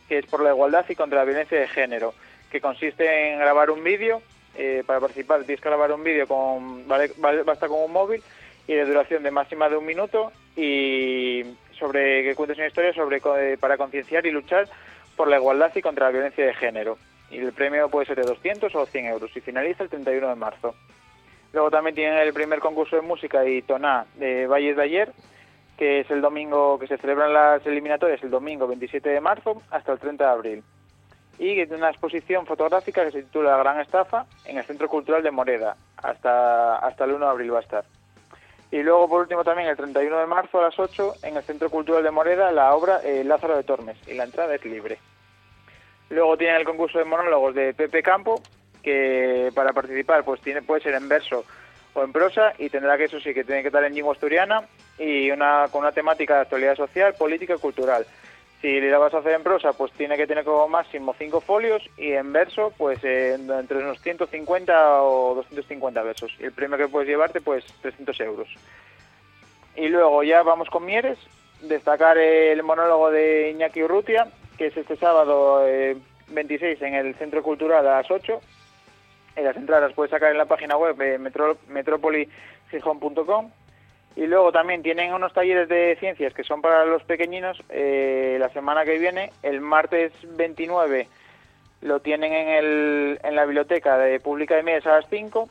que es por la igualdad y contra la violencia de género, que consiste en grabar un vídeo, eh, para participar tienes que grabar un vídeo con, vale, basta con un móvil y de duración de máxima de un minuto y sobre que cuentes una historia sobre eh, para concienciar y luchar por la igualdad y contra la violencia de género. Y el premio puede ser de 200 o 100 euros y finaliza el 31 de marzo. Luego también tienen el primer concurso de música y toná de Valles de ayer, que es el domingo, que se celebran las eliminatorias el domingo 27 de marzo hasta el 30 de abril. Y que una exposición fotográfica que se titula La Gran Estafa en el Centro Cultural de Moreda. Hasta, hasta el 1 de abril va a estar. Y luego, por último, también el 31 de marzo a las 8 en el Centro Cultural de Moreda la obra eh, Lázaro de Tormes. Y la entrada es libre. Luego tienen el concurso de monólogos de Pepe Campo, que para participar pues tiene puede ser en verso o en prosa y tendrá que eso sí que tiene que estar en lengua asturiana y una con una temática de actualidad social, política y cultural. Si la vas a hacer en prosa, pues tiene que tener como máximo cinco folios y en verso, pues eh, entre unos 150 o 250 versos. Y el premio que puedes llevarte, pues 300 euros. Y luego ya vamos con Mieres, destacar el monólogo de Iñaki Urrutia, que es este sábado eh, 26 en el Centro Cultural a las 8. En las entradas puedes sacar en la página web eh, metro. Y luego también tienen unos talleres de ciencias que son para los pequeñinos eh, la semana que viene, el martes 29 lo tienen en, el, en la biblioteca de Pública de Mieres a las 5.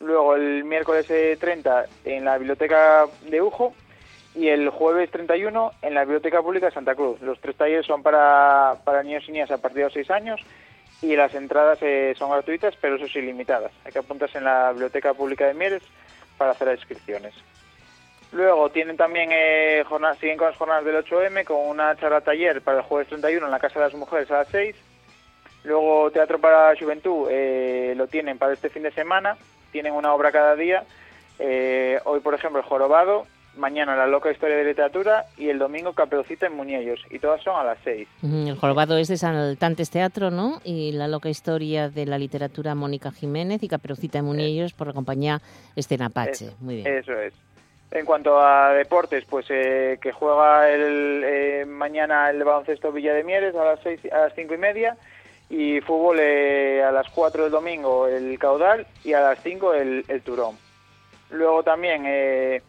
Luego el miércoles eh, 30 en la biblioteca de Ujo y el jueves 31 en la Biblioteca Pública de Santa Cruz. Los tres talleres son para, para niños y niñas a partir de los 6 años y las entradas eh, son gratuitas, pero eso sí limitadas. Hay que apuntarse en la Biblioteca Pública de Mieres para hacer las inscripciones. Luego tienen también eh, jornadas, siguen con las jornadas del 8M con una charla taller para el jueves 31 en la Casa de las Mujeres a las 6. Luego Teatro para la Juventud eh, lo tienen para este fin de semana. Tienen una obra cada día. Eh, hoy, por ejemplo, el Jorobado. Mañana la loca historia de literatura y el domingo Caperucita en Muñellos. Y todas son a las 6. Ujú, El jorobado es de Saltantes Teatro, ¿no? Y la loca historia de la literatura Mónica Jiménez y Caperucita de Munillos por la compañía Estena Pache. Eso, Muy bien. Eso es. En cuanto a deportes, pues eh, que juega el, eh, mañana el baloncesto Villa de Mieres a las seis, a las cinco y media y fútbol eh, a las 4 del domingo el Caudal y a las 5 el, el Turón. Luego también eh,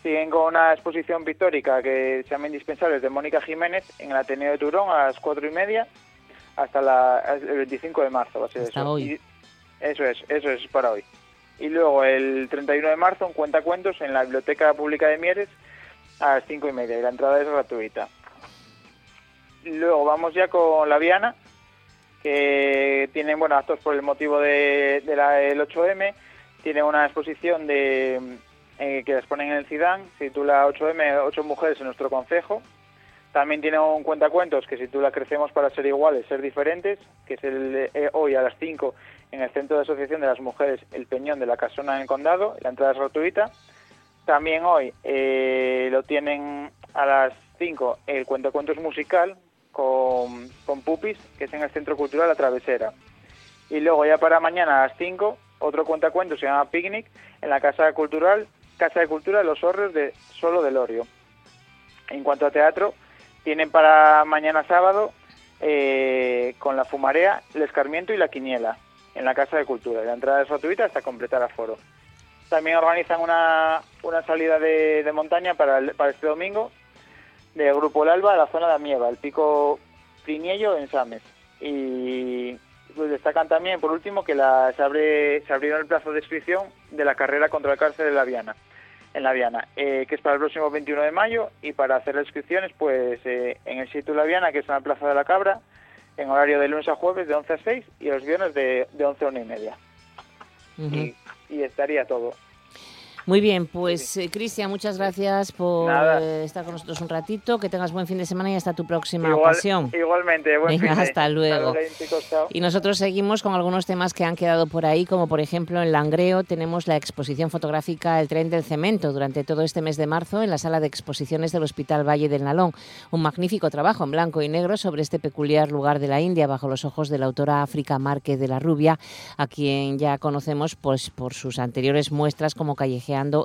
siguen con una exposición pictórica que se llama Indispensables de Mónica Jiménez en el Ateneo de Turón a las 4 y media hasta la, el 25 de marzo. Va a ser Hasta eso. hoy. Y- eso es, eso es para hoy. Y luego el 31 de marzo un cuentacuentos en la Biblioteca Pública de Mieres a las 5 y media y la entrada es gratuita. Luego vamos ya con La Viana, que tienen bueno actos por el motivo del de, el 8M, tiene una exposición de eh, que las ponen en el CIDAN, se titula 8M, 8 mujeres en nuestro concejo. También tiene un cuentacuentos que se titula Crecemos para ser iguales, ser diferentes, que es el, eh, hoy a las 5 en el Centro de Asociación de las Mujeres El Peñón de la Casona en el Condado. La entrada es gratuita. También hoy eh, lo tienen a las 5 el cuentacuentos musical con, Pupis, que es en el Centro Cultural La Travesera. Y luego ya para mañana a las 5, otro cuentacuentos se llama Picnic en la Casa Cultural, Casa de Cultura de los Horros de Solo del Orio. En cuanto a teatro, tienen para mañana sábado eh, con la Fumarea, el Escarmiento y la Quiniela en la Casa de Cultura. La entrada es gratuita hasta completar aforo. También organizan una, una salida de, de montaña para, el, para este domingo del Grupo El Alba a la zona de Amieva, el pico Priniello en Sames. Y pues destacan también, por último, que la, se, abre, se abrió el plazo de inscripción de la carrera contra el cárcel de la Viana, en la Viana, eh, que es para el próximo 21 de mayo. Y para hacer las inscripciones, pues eh, en el sitio de la Viana, que es en la Plaza de la Cabra, en horario de lunes a jueves de 11 a 6 y los viernes de, de 11 a 1 y media. Uh -huh. y, y estaría todo. Muy bien, pues eh, Cristian, muchas gracias por eh, estar con nosotros un ratito. Que tengas buen fin de semana y hasta tu próxima Igual, ocasión. Igualmente, buen Venga, fin de. hasta luego. Hasta luego, chicos, chao. Y nosotros seguimos con algunos temas que han quedado por ahí, como por ejemplo en Langreo tenemos la exposición fotográfica El tren del cemento durante todo este mes de marzo en la sala de exposiciones del Hospital Valle del Nalón. Un magnífico trabajo en blanco y negro sobre este peculiar lugar de la India bajo los ojos de la autora África Márquez de la Rubia, a quien ya conocemos pues, por sus anteriores muestras como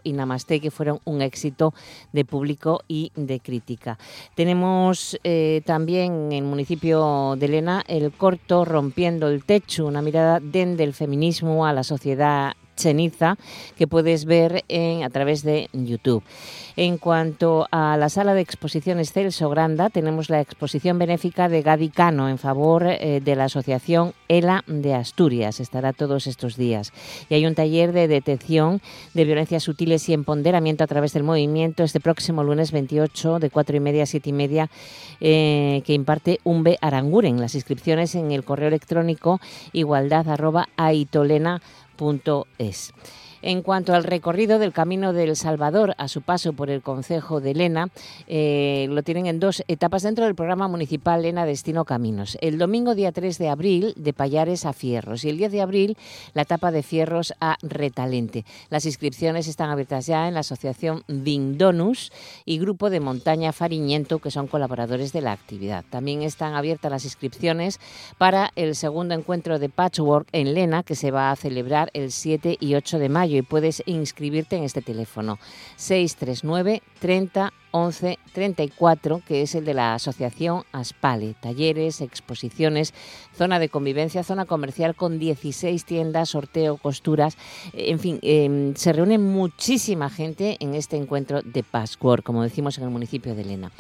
Y Namaste que fueron un éxito de público y de crítica. Tenemos eh, también en el municipio de Lena el corto Rompiendo el Techo, una mirada desde el feminismo a la sociedad Cheniza, que puedes ver en, a través de YouTube. En cuanto a la sala de exposiciones Celso Granda, tenemos la exposición benéfica de Gadi Cano en favor eh, de la asociación ELA de Asturias. Estará todos estos días. Y hay un taller de detección de violencias sutiles y empoderamiento a través del movimiento este próximo lunes 28 de 4 y media a 7 y media eh, que imparte Umbe Aranguren. Las inscripciones en el correo electrónico igualdad arroba aitolena es. En cuanto al recorrido del Camino del Salvador a su paso por el Concejo de Lena, eh, lo tienen en dos etapas dentro del programa municipal Lena Destino Caminos. El domingo día 3 de abril, de Payares a Fierros, y el 10 de abril, la etapa de Fierros a Retalente. Las inscripciones están abiertas ya en la asociación Vindonus y Grupo de Montaña Fariñento, que son colaboradores de la actividad. También están abiertas las inscripciones para el segundo encuentro de Patchwork en Lena, que se va a celebrar el 7 y 8 de mayo y puedes inscribirte en este teléfono. 639 30 11 34, que es el de la asociación Aspale. Talleres, exposiciones, zona de convivencia, zona comercial con 16 tiendas, sorteo, costuras. En fin, eh, se reúne muchísima gente en este encuentro de Password, como decimos en el municipio de Lena.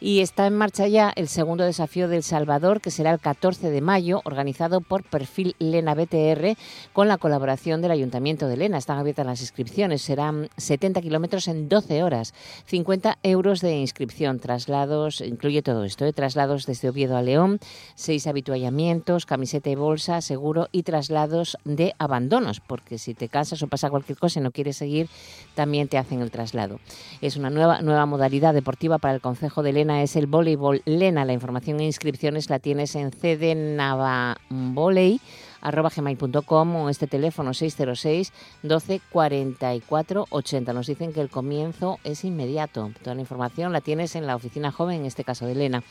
Y está en marcha ya el segundo desafío del Salvador, que será el 14 de mayo, organizado por Perfil Lena BTR, con la colaboración del Ayuntamiento de Lena. Están abiertas las inscripciones, serán 70 kilómetros en 12 horas, 50 euros de inscripción, traslados, incluye todo esto, ¿eh? traslados desde Oviedo a León, seis habituallamientos, camiseta y bolsa, seguro y traslados de abandonos, porque si te cansas o pasa cualquier cosa y no quieres seguir, también te hacen el traslado. Es una nueva, nueva modalidad deportiva para el Concejo de Lena, es el voleibol Lena. La información e inscripciones la tienes en CD Nava Voley arroba gmail.com o este teléfono 606 12 44 80. Nos dicen que el comienzo es inmediato. Toda la información la tienes en la oficina joven, en este caso de Elena.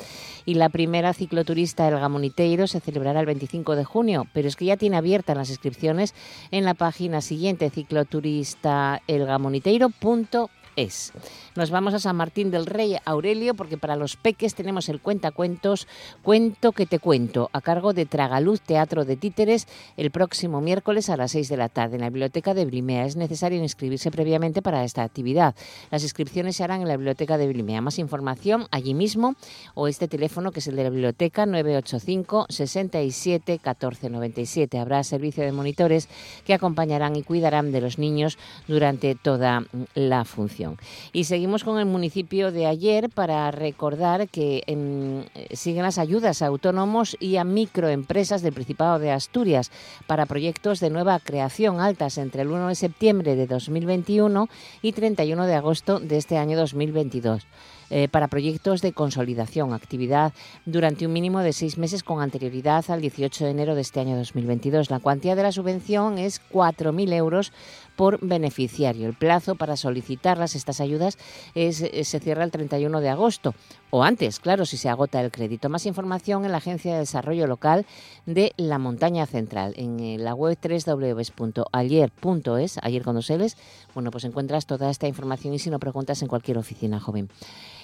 Y la primera cicloturista El Gamoniteiro se celebrará el 25 de junio, pero es que ya tiene abiertas las inscripciones en la página siguiente, cicloturistaelgamoniteiro.es es. Nos vamos a San Martín del Rey Aurelio porque para los peques tenemos el cuentacuentos Cuento que te cuento a cargo de Tragaluz Teatro de Títeres el próximo miércoles a las 6 de la tarde en la biblioteca de Brimea. Es necesario inscribirse previamente para esta actividad. Las inscripciones se harán en la biblioteca de Brimea. Más información allí mismo o este teléfono que es el de la biblioteca 985 67 14 97. Habrá servicio de monitores que acompañarán y cuidarán de los niños durante toda la función. Y seguimos seguimos con el municipio de ayer para recordar que em, siguen las ayudas a autónomos y a microempresas del Principado de Asturias para proyectos de nueva creación altas entre el 1 de septiembre de 2021 y 31 de agosto de este año 2022. Eh, para proyectos de consolidación, actividad durante un mínimo de seis meses con anterioridad al 18 de enero de este año 2022. La cuantía de la subvención es 4.000 euros por beneficiario. El plazo para solicitarlas, estas ayudas, es, eh, se cierra el 31 de agosto o antes, claro, si se agota el crédito. Más información en la Agencia de Desarrollo Local de la Montaña Central, en eh, la web www.ayer.es, ayer con dos bueno, pues encuentras toda esta información y si no preguntas en cualquier oficina joven.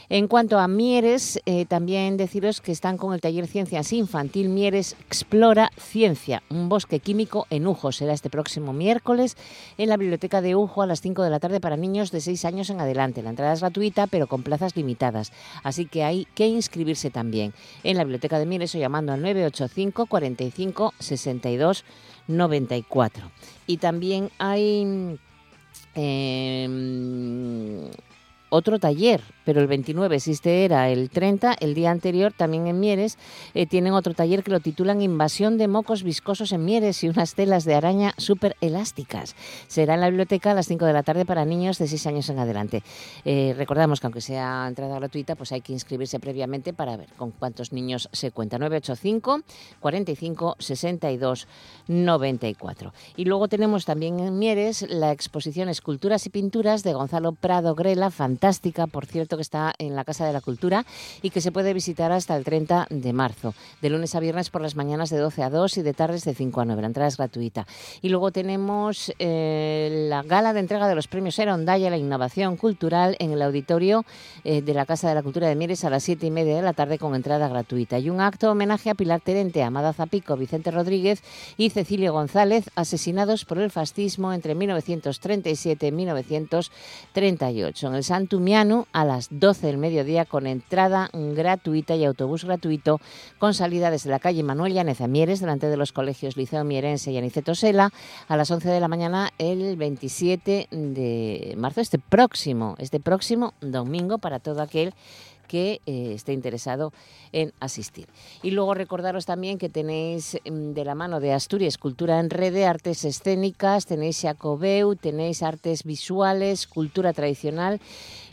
En cuanto a Mieres, eh, también deciros que están con el taller Ciencias Infantil Mieres Explora Ciencia, un bosque químico en Ujo. Será este próximo miércoles en la biblioteca de Ujo a las 5 de la tarde para niños de 6 años en adelante. La entrada es gratuita, pero con plazas limitadas. Así que hay que inscribirse también en la biblioteca de Mieres o llamando al 985 45 62 94. Y también hay... Eh, otro taller, pero el 29, si este era el 30, el día anterior también en Mieres eh, tienen otro taller que lo titulan Invasión de mocos viscosos en Mieres y unas telas de araña súper elásticas. Será en la biblioteca a las 5 de la tarde para niños de 6 años en adelante. Eh, recordamos que aunque sea entrada gratuita, pues hay que inscribirse previamente para ver con cuántos niños se cuenta. 985 45 62 94. Y luego tenemos también en Mieres la exposición Esculturas y Pinturas de Gonzalo Prado Grela, fantástica fantástica, por cierto, que está en la Casa de la Cultura y que se puede visitar hasta el 30 de marzo, de lunes a viernes por las mañanas de 12 a 2 y de tardes de 5 a 9. La entrada es gratuita. Y luego tenemos eh, la gala de entrega de los premios Erondaya, la innovación cultural, en el auditorio eh, de la Casa de la Cultura de Mieres a las 7 y media de la tarde con entrada gratuita. Y un acto homenaje a Pilar Terente, Amada Zapico, Vicente Rodríguez y Cecilio González, asesinados por el fascismo entre 1937 y 1938 en el Santo Tumiano a las 12 del mediodía con entrada gratuita y autobús gratuito con salida desde la calle Manuel Llaneza Mieres delante de los colegios Liceo Mierense y Aniceto Sela a las 11 de la mañana el 27 de marzo, este próximo, este próximo domingo para todo aquel que eh, esté interesado en asistir. Y luego recordaros también que tenéis mm, de la mano de Asturias Cultura en Red, artes escénicas, tenéis Jacobeu, tenéis artes visuales, cultura tradicional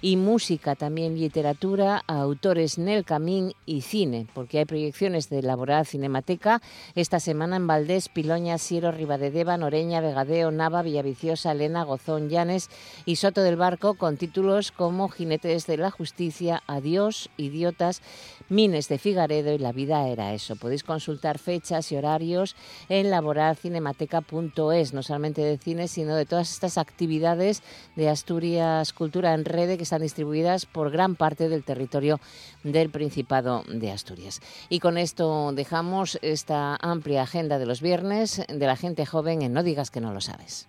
y música, también literatura, autores Nel Camín y cine, porque hay proyecciones de Laboral Cinemateca esta semana en Valdés, Piloña, Siero, Ribadedeva, Noreña, Vegadeo, Nava, Villaviciosa, Elena, Gozón, Llanes y Soto del Barco con títulos como Jinetes de la Justicia, Adiós, Idiotas, Mines de Figaredo y La vida era eso. Podéis consultar fechas y horarios en laboralcinemateca.es, no solamente de cine, sino de todas estas actividades de Asturias Cultura en Red que están distribuidas por gran parte del territorio del Principado de Asturias. Y con esto dejamos esta amplia agenda de los viernes de la gente joven en No digas que no lo sabes.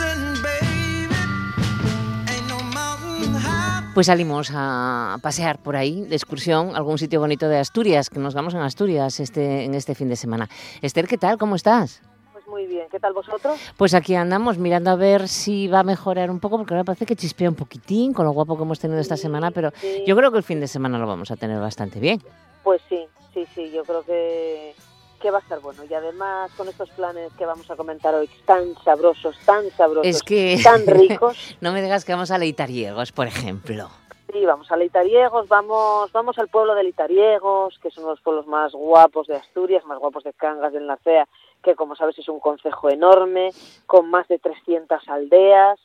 Pues salimos a pasear por ahí, de excursión, algún sitio bonito de Asturias, que nos vamos en Asturias este, en este fin de semana. Esther, ¿qué tal? ¿Cómo estás? Pues muy bien, ¿qué tal vosotros? Pues aquí andamos mirando a ver si va a mejorar un poco, porque ahora parece que chispea un poquitín con lo guapo que hemos tenido esta semana, pero yo creo que el fin de semana lo vamos a tener bastante bien. Pues sí, sí, sí, yo creo que que va a estar bueno. Y además con estos planes que vamos a comentar hoy, tan sabrosos, tan sabrosos, es que... tan *laughs* ricos. no me digas que vamos a Leitariegos, por ejemplo. Sí, vamos a Leitariegos, vamos, vamos al pueblo de Leitariegos, que son los pueblos más guapos de Asturias, más guapos de Cangas, del Nacea, que como sabes es un concejo enorme, con más de 300 aldeas.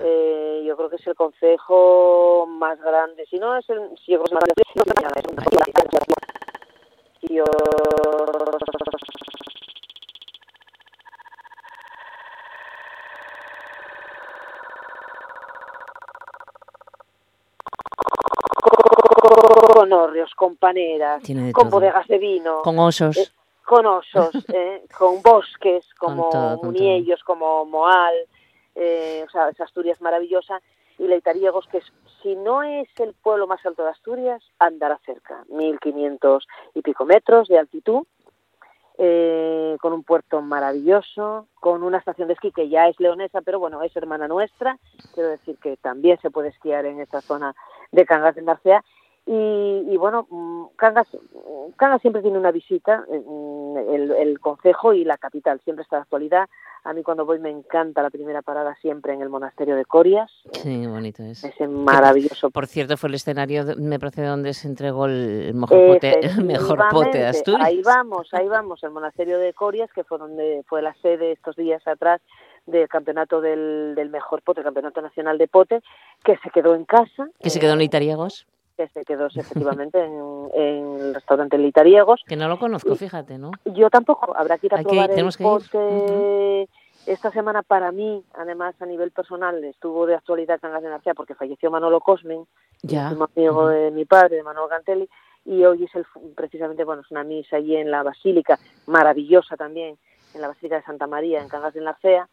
Eh, yo creo que es el concejo más grande, si no es el... Si yo creo que es más grande, Dios. rodeos con paneras, con todo. bodegas de vino, Con osos. eh, con osos, *laughs* eh, con bosques como con Muniellos, como Moal, eh, o sea, es Asturias maravillosa, y Leitariegos, que es- si no es el pueblo más alto de Asturias, andará cerca, 1500 y pico metros de altitud, eh, con un puerto maravilloso, con una estación de esquí que ya es leonesa, pero bueno, es hermana nuestra, quiero decir que también se puede esquiar en esta zona de Cangas de Narcea. Y, y bueno, mm, Cangas, Cangas siempre tiene una visita, eh, el, el concejo y la capital, siempre está de actualidad. A mí cuando voy me encanta la primera parada siempre en el monasterio de Corias, Sí, bonito es. ese maravilloso Por cierto, fue el escenario, me parece, donde se entregó el mejor pote, *laughs* el mejor pote de Asturias. Ahí vamos, ahí vamos, el monasterio de Corias, que fue donde fue la sede estos días atrás del campeonato del, del mejor pote, el campeonato nacional de pote, que se quedó en casa, Que se quedó en Itariegos. Que se quedó efectivamente en, en el restaurante Litariegos. Que no lo conozco, fíjate, ¿no? Yo tampoco, habrá que ir a Hay que- probar tenemos el que ir. pote. Esta semana para mí, además a nivel personal, estuvo de actualidad Cangas de Narcea porque falleció Manolo Cosmen, Ya. un amigo de mi padre, de Manuel Gantelli, y hoy es el, precisamente, bueno, es una misa allí en la Basílica, maravillosa también, en la Basílica de Santa María, en Cangas de Narcea,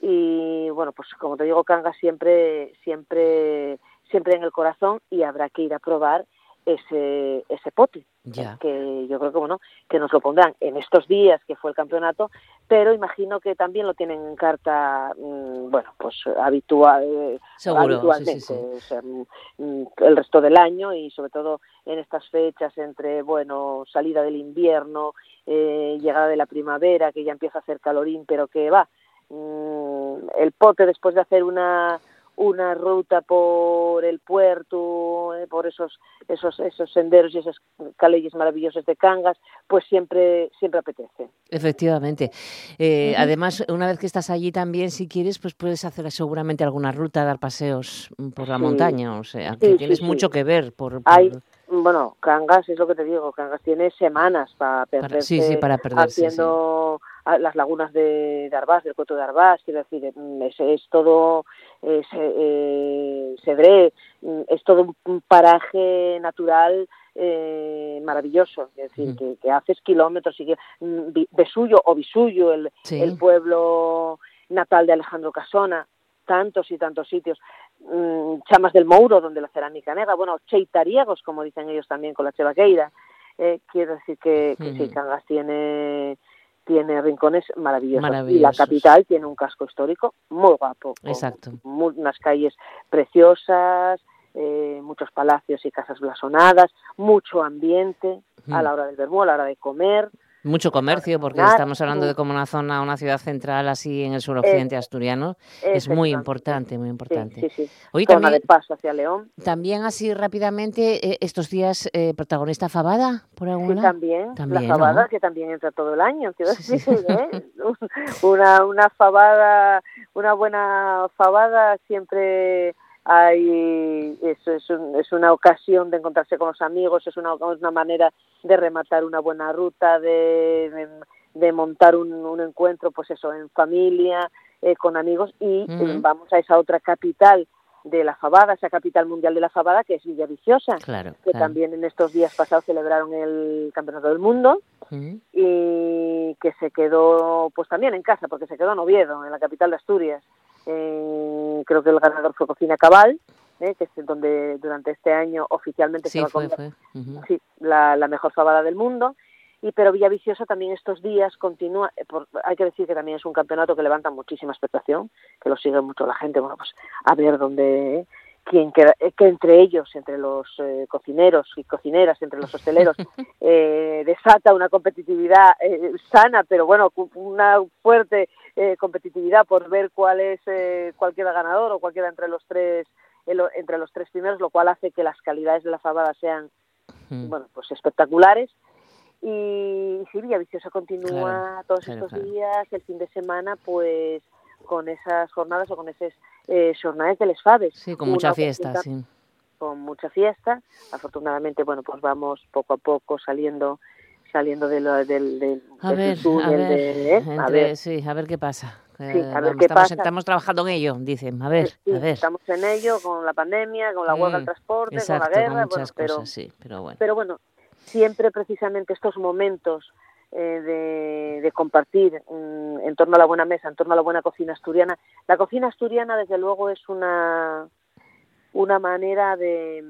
y bueno, pues como te digo, Cangas siempre, siempre, siempre en el corazón y habrá que ir a probar ese, ese pote Ya. que yo creo que bueno que nos lo pondrán en estos días que fue el campeonato pero imagino que también lo tienen en carta mm, bueno pues habitual Seguro, habitualmente sí, sí. o sea, mm, mm, el resto del año y sobre todo en estas fechas entre bueno salida del invierno eh, llegada de la primavera que ya empieza a hacer calorín pero que va el pote después de hacer una una ruta por el puerto, eh, por esos esos esos senderos y esas calles maravillosas de Cangas, pues siempre siempre apetece. Efectivamente. Eh. Además, una vez que estás allí también, si quieres, pues puedes hacer seguramente alguna ruta, dar paseos mm, por la Sí. montaña. O sea, que sí, tienes sí. mucho que ver por, por- Hay bueno, Cangas es lo que te digo, Cangas tiene semanas para perderse sí, sí, para perderse, haciendo a- las lagunas de, de Arbás, del Coto de Arbás, quiero decir, mm, es, es todo es, eh, Cedré, mm, es todo un- paraje natural eh, maravilloso, es decir, que, que haces kilómetros y que mm, Besuyo o Bisuyo, el, Sí. el pueblo natal de Alejandro Casona, tantos y tantos sitios, mm, Chamas del Mouro, donde la cerámica negra, bueno, Cheitariegos, como dicen ellos también con la Chevaqueira, eh, quiero decir que, que sí. Cangas tiene tiene rincones maravillosos. y la capital tiene un casco histórico muy guapo, Exacto. mu- unas calles preciosas, eh, muchos palacios y casas blasonadas, mucho ambiente a Ujú. la hora del vermú, a la hora de comer, Mucho comercio, porque estamos hablando de como una zona, una ciudad central así en el suroccidente asturiano. Es muy importante, muy importante. Sí, sí, Zona también, de paso hacia León. también así rápidamente, eh, estos días, eh, protagonista Fabada, por algún Sí, también, También, la fabada ¿no? que también entra todo el año, quiero decir, ¿eh? *laughs* una, una fabada, una buena fabada siempre hay, es, es, un- es una ocasión de encontrarse con los amigos, es una, una manera de rematar una buena ruta, de, de, montar un, un encuentro, pues eso, en familia, eh, con amigos y eh, vamos a esa otra capital de la fabada, esa capital mundial de la fabada que es Villaviciosa Claro, que claro. también en estos días pasados celebraron el Campeonato del Mundo y que se quedó pues también en casa, porque se quedó en Oviedo, en la capital de Asturias. Eh, creo que el ganador fue Cocina Cabal, eh, que es donde durante este año oficialmente Sí, se va a fue, comer fue. Sí, la, la mejor fabada del mundo. Y pero Villaviciosa también estos días continúa, eh, por- hay que decir que también es un campeonato que levanta muchísima expectación, que lo sigue mucho la gente, bueno, pues a ver dónde, eh, eh, que entre ellos, entre los eh, cocineros y cocineras, entre los hosteleros, *laughs* eh, desata una competitividad eh, sana, pero bueno, una fuerte eh, competitividad por ver cuál es eh, cuál queda ganador o cuál queda entre los tres el- entre los tres primeros, lo cual hace que las calidades de la fabada sean Mm. bueno, pues espectaculares. Y sí, Villaviciosa continúa Claro, todos claro, estos claro. días, el fin de semana, pues con esas jornadas o con esas eh, jornadas de les Faves. Sí, con mucha Una fiesta, oportunidad sí. Con mucha fiesta. Afortunadamente, bueno, pues vamos poco a poco saliendo saliendo de lo- del, del, A del ver, a ver, de- ¿eh? A entre- ver. sí, a ver qué pasa. Eh, a ver vamos, qué estamos, pasa. estamos trabajando en ello, dicen. A ver, Sí, a ver. estamos en ello con la pandemia, con la huelga del Mm, transporte, exacto, con la guerra, con bueno, muchas pero, cosas, sí, pero bueno. pero bueno, siempre precisamente estos momentos eh, de, de compartir en torno a la buena mesa, en torno a la buena cocina asturiana. La cocina asturiana, desde luego, es una, una manera de,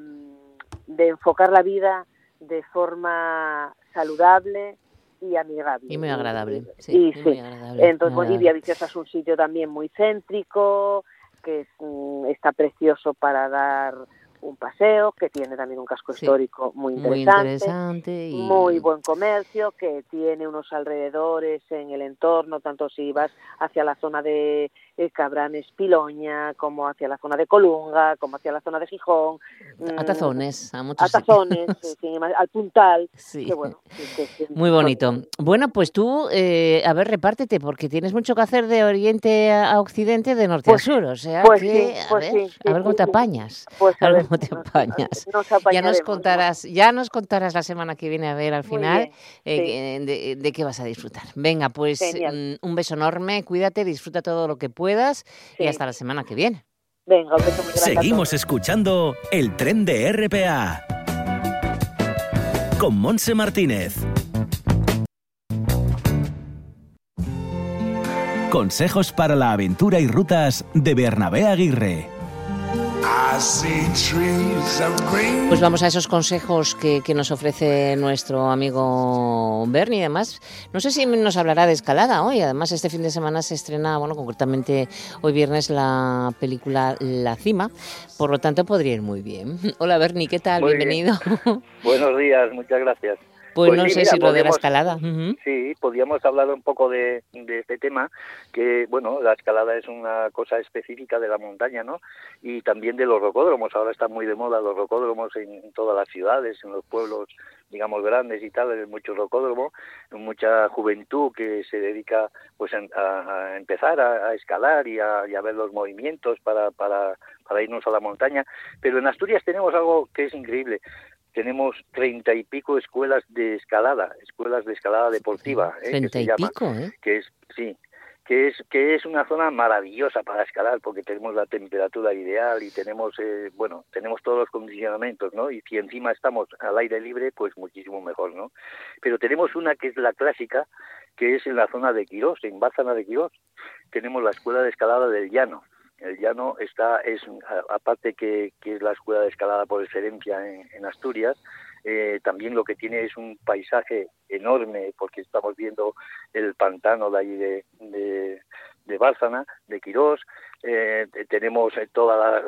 de enfocar la vida de forma saludable y amigable. Y muy agradable. Sí, Y sí. muy agradable, Entonces, muy Bolivia. Viciosa es un sitio también muy céntrico, que es, mm, está precioso para dar un paseo, que tiene también un casco Sí. histórico muy Muy interesante, interesante y- muy buen comercio, que tiene unos alrededores en el entorno, tanto si vas hacia la zona de eh, Cabranes Piloña, como hacia la zona de Colunga, como hacia la zona de Gijón. A mm, tazones, a muchos a tazones, *laughs* al puntal, Sí. que bueno, que- que- que- Muy bonito. Bueno, pues tú, eh, a ver, repártete, porque tienes mucho que hacer de oriente a a occidente, de norte Pues- a sur. O sea, pues que, sí, a pues ver, sí, a ver cómo te apañas. Pues a a ver cómo te *laughs* apañas. nos ya nos contarás, ya nos contarás la semana que viene a ver al final bien, eh, de, de qué vas a disfrutar. Venga, pues mm, un beso enorme, cuídate, disfruta todo lo que puedas y Sí. hasta la semana que viene. Venga, un beso muy grande a Seguimos escuchando el tren de RPA con Monse Martínez. Consejos para la aventura y rutas de Bernabé Aguirre. Pues vamos a esos consejos que, que nos ofrece nuestro amigo Bernie. Además, no sé si nos hablará de escalada hoy. Además, este fin de semana se estrena, bueno, concretamente hoy viernes, la película La Cima. Por lo tanto, podría ir muy bien. *laughs* Hola, Bernie, ¿qué tal? Muy Bienvenido. Buenos días, muchas gracias. Pues, no sí, sé mira, si lo de la escalada. Sí, podríamos hablar un poco de, de este tema, que bueno, la escalada es una cosa específica de la montaña, ¿no? Y también de los rocódromos, ahora están muy de moda los rocódromos en, en todas las ciudades, en los pueblos, digamos, grandes y tal, hay muchos rocódromos, mucha juventud que se dedica pues a, a- a empezar a, a escalar y a, y a ver los movimientos para, para, para irnos a la montaña. Pero en Asturias tenemos algo que es increíble, tenemos treinta y pico escuelas de escalada, escuelas de escalada deportiva, ¿eh? que se llama, pico, ¿eh? que es sí, que es que es una zona maravillosa para escalar porque tenemos la temperatura ideal y tenemos eh, bueno tenemos todos los condicionamientos, ¿no? Y si encima estamos al aire libre, pues muchísimo mejor, ¿no? Pero tenemos una que es la clásica, que es en la zona de Quirós, en Bázana de Quirós, tenemos la escuela de escalada del Llano. El llano está, es aparte que, es la escuela de escalada por excelencia en, Asturias, eh, también lo que tiene es un paisaje enorme, porque estamos viendo el pantano de ahí de, de, de Bárcena, de Quirós, eh, te- tenemos eh, toda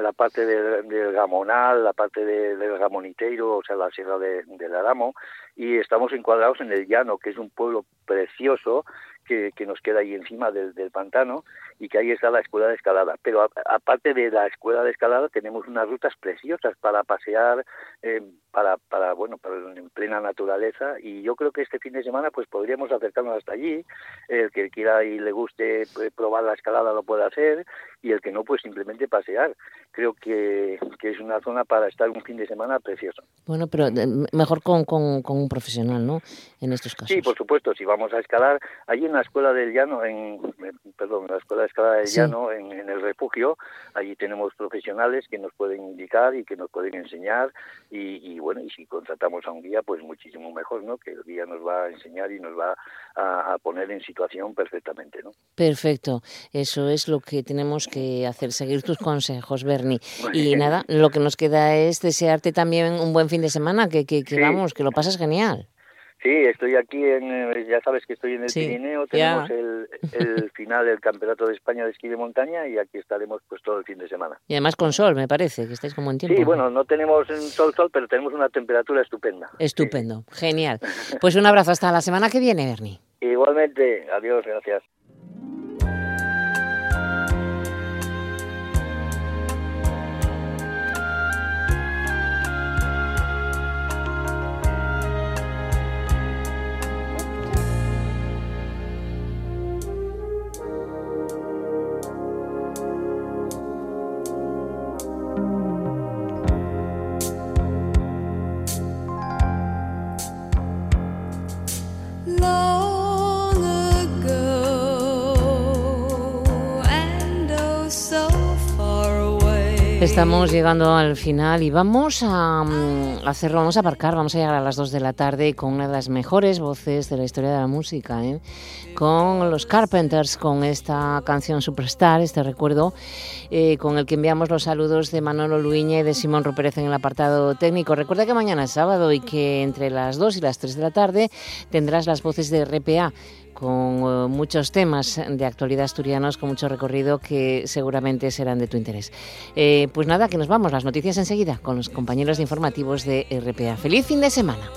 la, parte del, del Gamonal, la parte de- del Gamoniteiro, o sea, la sierra de, del Aramo, y estamos encuadrados en el llano, que es un pueblo precioso que, que nos queda ahí encima del, del pantano y que ahí está la escuela de escalada. Pero aparte de la escuela de escalada tenemos unas rutas preciosas para pasear, eh, para, para bueno, para en plena naturaleza y yo creo que este fin de semana pues podríamos acercarnos hasta allí. El que quiera y le guste eh, probar la escalada lo puede hacer y el que no pues simplemente pasear. Creo que, que es una zona para estar un fin de semana precioso. Bueno, pero eh, mejor con, con, con un profesional, ¿no? En estos casos. Sí, por supuesto, si vamos a escalar, allí en la escuela del llano, en, eh, perdón, en la escuela de escalada del Sí. llano, en, en el refugio, allí tenemos profesionales que nos pueden indicar y que nos pueden enseñar y, y bueno, y si contratamos a un guía, pues muchísimo mejor, ¿no? Que el guía nos va a enseñar y nos va a, a poner en situación perfectamente, ¿no? Perfecto, eso es lo que tenemos que hacer, seguir tus consejos, Bernie. Y nada, lo que nos queda es desearte también un buen fin de semana, que, que, que Sí. vamos, que lo pasas genial. Sí, estoy aquí en, eh, ya sabes que estoy en el Sí, Pirineo, tenemos el, el *laughs* final del Campeonato de España de Esquí de Montaña y aquí estaremos pues todo el fin de semana. Y además con sol, me parece, que estáis como en tiempo. Sí, bueno, no tenemos sol sol, pero tenemos una temperatura estupenda. Estupendo, genial. Pues un abrazo hasta la semana que viene, Bernie. Igualmente, adiós, gracias. Estamos llegando al final y vamos a mm, hacerlo, vamos a aparcar, vamos a llegar a las 2 de la tarde con una de las mejores voces de la historia de la música, ¿eh? con los Carpenters, con esta canción Superstar, este recuerdo, eh, con el que enviamos los saludos de Manolo Luiña y de Simón Rupérez en el apartado técnico. Recuerda que mañana es sábado y que entre las 2 y las 3 de la tarde tendrás las voces de RPA con eh, muchos temas de actualidad asturianos, con mucho recorrido que seguramente serán de tu interés. Eh, pues nada, que nos vamos, las noticias enseguida con los compañeros de informativos de RPA. Feliz fin de semana.